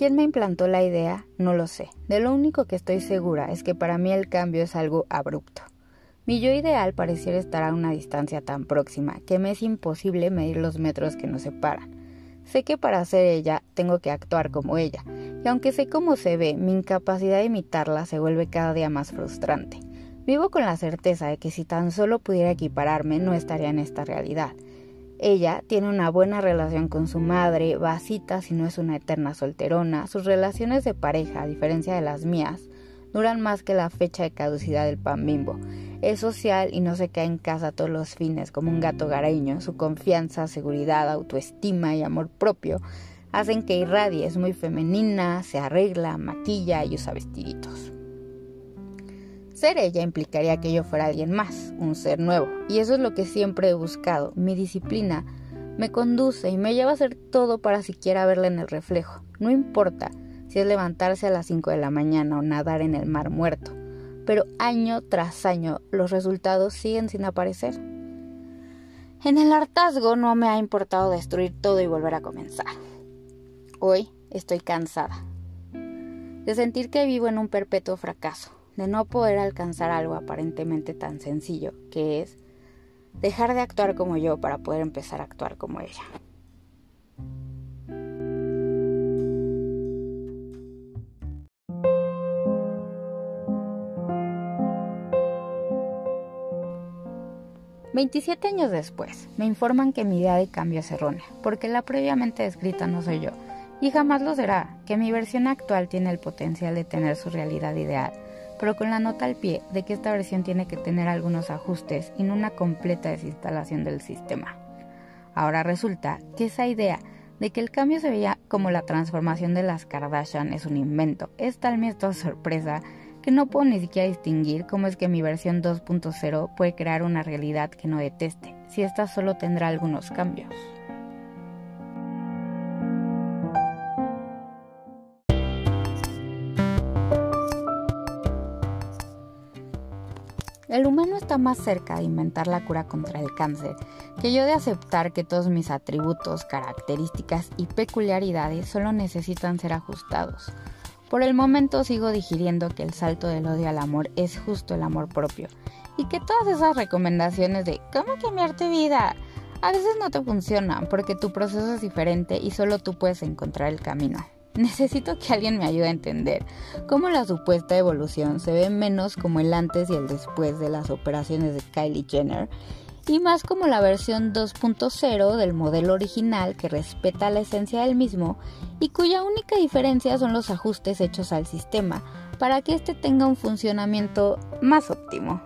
¿Quién me implantó la idea? No lo sé. De lo único que estoy segura es que para mí el cambio es algo abrupto. Mi yo ideal pareciera estar a una distancia tan próxima que me es imposible medir los metros que nos separan. Sé que para ser ella tengo que actuar como ella, y aunque sé cómo se ve, mi incapacidad de imitarla se vuelve cada día más frustrante. Vivo con la certeza de que si tan solo pudiera equipararme no estaría en esta realidad, ella tiene una buena relación con su madre, va a citas si no es una eterna solterona, sus relaciones de pareja, a diferencia de las mías, duran más que la fecha de caducidad del pan bimbo. Es social y no se cae en casa todos los fines como un gato gareño. Su confianza, seguridad, autoestima y amor propio hacen que irradie. Es muy femenina, se arregla, maquilla y usa vestiditos. Ser ella implicaría que yo fuera alguien más, un ser nuevo, y eso es lo que siempre he buscado. Mi disciplina me conduce y me lleva a hacer todo para siquiera verla en el reflejo. No importa si es levantarse a las 5 de la mañana o nadar en el mar muerto, pero año tras año los resultados siguen sin aparecer. En el hartazgo no me ha importado destruir todo y volver a comenzar. Hoy estoy cansada de sentir que vivo en un perpetuo fracaso de no poder alcanzar algo aparentemente tan sencillo, que es dejar de actuar como yo para poder empezar a actuar como ella. Veintisiete años después, me informan que mi idea de cambio es errónea, porque la previamente descrita no soy yo, y jamás lo será, que mi versión actual tiene el potencial de tener su realidad ideal, pero con la nota al pie de que esta versión tiene que tener algunos ajustes y no una completa desinstalación del sistema. Ahora resulta que esa idea de que el cambio se veía como la transformación de las Kardashian es un invento. Es tal mi sorpresa que no puedo ni siquiera distinguir cómo es que mi versión 2.0 puede crear una realidad que no deteste, si esta solo tendrá algunos cambios. El humano está más cerca de inventar la cura contra el cáncer que yo de aceptar que todos mis atributos, características y peculiaridades solo necesitan ser ajustados. Por el momento sigo digiriendo que el salto del odio al amor es justo el amor propio y que todas esas recomendaciones de cómo cambiar tu vida a veces no te funcionan porque tu proceso es diferente y solo tú puedes encontrar el camino. Necesito que alguien me ayude a entender cómo la supuesta evolución se ve menos como el antes y el después de las operaciones de Kylie Jenner y más como la versión 2.0 del modelo original que respeta la esencia del mismo y cuya única diferencia son los ajustes hechos al sistema para que éste tenga un funcionamiento más óptimo.